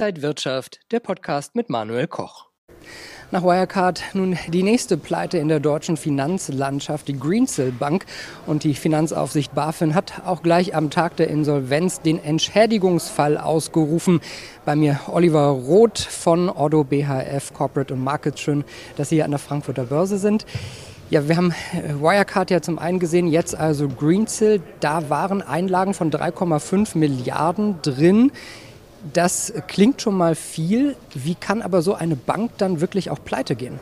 Inside Wirtschaft, der Podcast mit Manuel Koch. Nach Wirecard nun die nächste Pleite in der deutschen Finanzlandschaft, die Greensill Bank. Und die Finanzaufsicht BaFin hat auch gleich am Tag der Insolvenz den Entschädigungsfall ausgerufen. Bei mir Oliver Roth von Otto BHF Corporate und Markets. Schön, dass Sie hier an der Frankfurter Börse sind. Ja, wir haben äh, Wirecard ja zum einen gesehen, jetzt also Greensill. Da waren Einlagen von 3,5 Milliarden drin. Das klingt schon mal viel. Wie kann aber so eine Bank dann wirklich auch pleite gehen?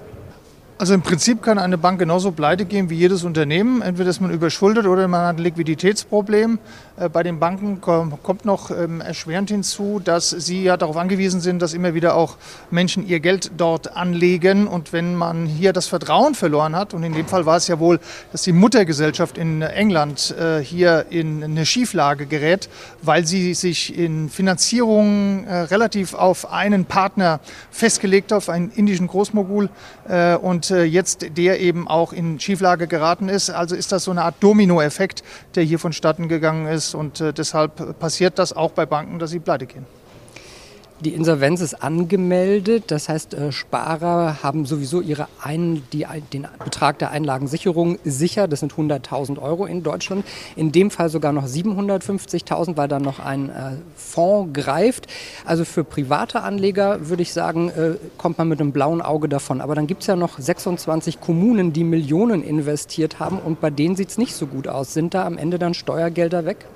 Also im Prinzip kann eine Bank genauso pleite gehen wie jedes Unternehmen. Entweder ist man überschuldet oder man hat ein Liquiditätsproblem. Äh, bei den Banken kommt noch ähm, erschwerend hinzu, dass sie ja darauf angewiesen sind, dass immer wieder auch Menschen ihr Geld dort anlegen. Und wenn man hier das Vertrauen verloren hat, und in dem Fall war es ja wohl, dass die Muttergesellschaft in England äh, hier in eine Schieflage gerät, weil sie sich in Finanzierung äh, relativ auf einen Partner festgelegt hat, auf einen indischen Großmogul und äh, jetzt der eben auch in Schieflage geraten ist. Also ist das so eine Art Dominoeffekt, der hier vonstatten gegangen ist und äh, deshalb passiert das auch bei Banken, dass sie pleite gehen. Die Insolvenz ist angemeldet, das heißt, äh, Sparer haben sowieso ihre Ein, die, den Betrag der Einlagensicherung sicher. Das sind 100.000 Euro in Deutschland. In dem Fall sogar noch 750.000, weil dann noch ein äh, Fonds greift. Also für private Anleger würde ich sagen, äh, kommt man mit einem blauen Auge davon. Aber dann gibt es ja noch 26 Kommunen, die Millionen investiert haben und bei denen sieht es nicht so gut aus. Sind da am Ende dann Steuergelder weg?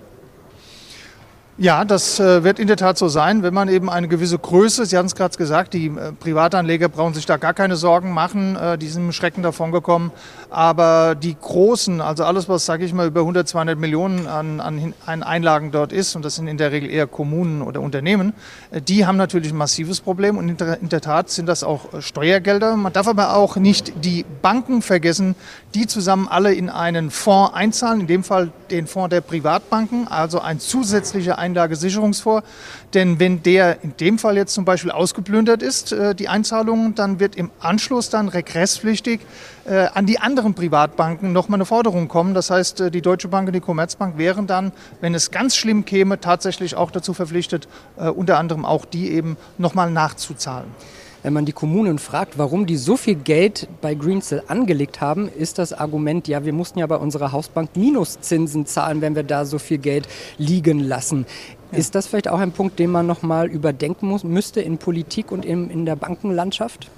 Ja, das äh, wird in der Tat so sein, wenn man eben eine gewisse Größe, Sie haben es gerade gesagt, die äh, Privatanleger brauchen sich da gar keine Sorgen machen, äh, die sind Schrecken davon gekommen. Aber die großen, also alles, was, sage ich mal, über 100, 200 Millionen an, an, Einlagen dort ist, und das sind in der Regel eher Kommunen oder Unternehmen, die haben natürlich ein massives Problem. Und in der, Tat sind das auch Steuergelder. Man darf aber auch nicht die Banken vergessen, die zusammen alle in einen Fonds einzahlen, in dem Fall den Fonds der Privatbanken, also ein zusätzlicher Einlagesicherungsfonds. Denn wenn der in dem Fall jetzt zum Beispiel ausgeplündert ist, äh, die Einzahlungen, dann wird im Anschluss dann regresspflichtig äh, an die anderen Privatbanken nochmal eine Forderung kommen. Das heißt, äh, die Deutsche Bank und die Commerzbank wären dann, wenn es ganz schlimm käme, tatsächlich auch dazu verpflichtet, unter anderem auch die eben nochmal nachzuzahlen. Wenn man die Kommunen fragt, warum die so viel Geld bei Greensill angelegt haben, ist das Argument, ja, wir mussten ja bei unserer Hausbank Minuszinsen zahlen, wenn wir da so viel Geld liegen lassen. Ja. Ist das vielleicht auch ein Punkt, den man noch mal überdenken muss, müsste in Politik und in, in der Bankenlandschaft?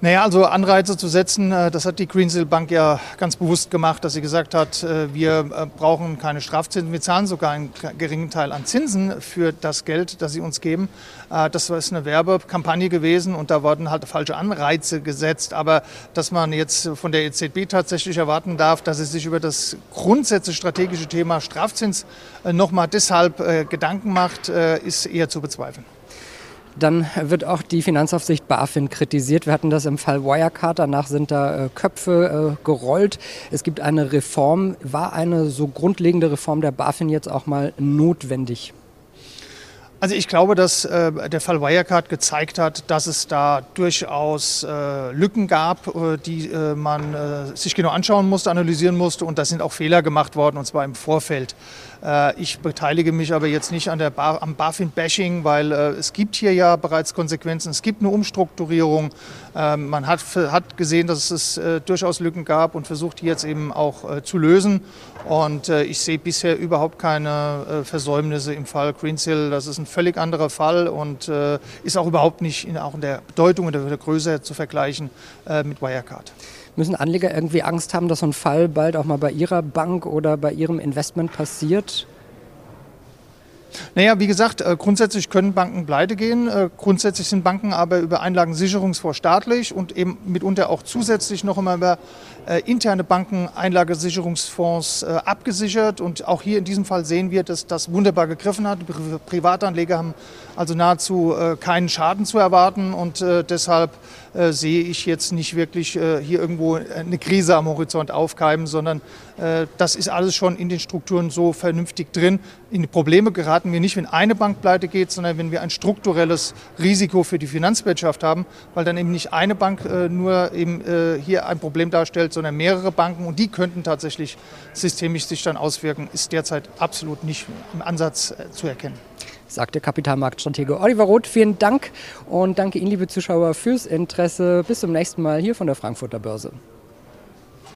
Naja, also Anreize zu setzen, äh, das hat die Greensill Bank ja ganz bewusst gemacht, dass sie gesagt hat, äh, wir äh, brauchen keine Strafzinsen, wir zahlen sogar einen geringen Teil an Zinsen für das Geld, das sie uns geben. Das ist eine Werbekampagne gewesen und da wurden halt falsche Anreize gesetzt. Aber dass man jetzt von der EZB tatsächlich erwarten darf, dass sie sich über das grundsätzliche strategische Thema Strafzins nochmal deshalb Gedanken macht, ist eher zu bezweifeln. Dann wird auch die Finanzaufsicht BaFin kritisiert. Wir hatten das im Fall Wirecard. Danach sind da äh, Köpfe äh, gerollt. Es gibt eine Reform. War eine so grundlegende Reform der BaFin jetzt auch mal notwendig? Also ich glaube, dass äh, der Fall Wirecard gezeigt hat, dass es da durchaus äh, Lücken gab, äh, die äh, man äh, sich genau anschauen musste, analysieren musste und da sind auch Fehler gemacht worden und zwar im Vorfeld. Äh, ich beteilige mich aber jetzt nicht an der Bar, am BaFin-Bashing, weil es gibt hier ja bereits Konsequenzen, es gibt eine Umstrukturierung. Ähm, man hat, hat gesehen, dass es durchaus Lücken gab und versucht die jetzt eben auch zu lösen. Und ich sehe bisher überhaupt keine Versäumnisse im Fall Greensill. Das ist ein völlig anderer Fall und äh, ist auch überhaupt nicht in, auch in der Bedeutung und der Größe zu vergleichen äh, mit Wirecard. Müssen Anleger irgendwie Angst haben, dass so ein Fall bald auch mal bei ihrer Bank oder bei ihrem Investment passiert? Naja, wie gesagt, äh, grundsätzlich können Banken pleite gehen. Äh, grundsätzlich sind Banken aber über Einlagensicherungsfonds staatlich und eben mitunter auch zusätzlich noch einmal über äh, interne Banken Einlagensicherungsfonds abgesichert. Und auch hier in diesem Fall sehen wir, dass das wunderbar gegriffen hat. Privatanleger haben also nahezu keinen Schaden zu erwarten und deshalb sehe ich jetzt nicht wirklich hier irgendwo eine Krise am Horizont aufkeimen, sondern das ist alles schon in den Strukturen so vernünftig drin. In die Probleme geraten merken wir nicht, wenn eine Bank pleite geht, sondern wenn wir ein strukturelles Risiko für die Finanzwirtschaft haben, weil dann eben nicht eine Bank äh, nur eben äh, hier ein Problem darstellt, sondern mehrere Banken und die könnten tatsächlich systemisch sich dann auswirken, ist derzeit absolut nicht im Ansatz äh, zu erkennen. sagt der Kapitalmarktstratege Oliver Roth. Vielen Dank und danke Ihnen, liebe Zuschauer, fürs Interesse. Bis zum nächsten Mal hier von der Frankfurter Börse.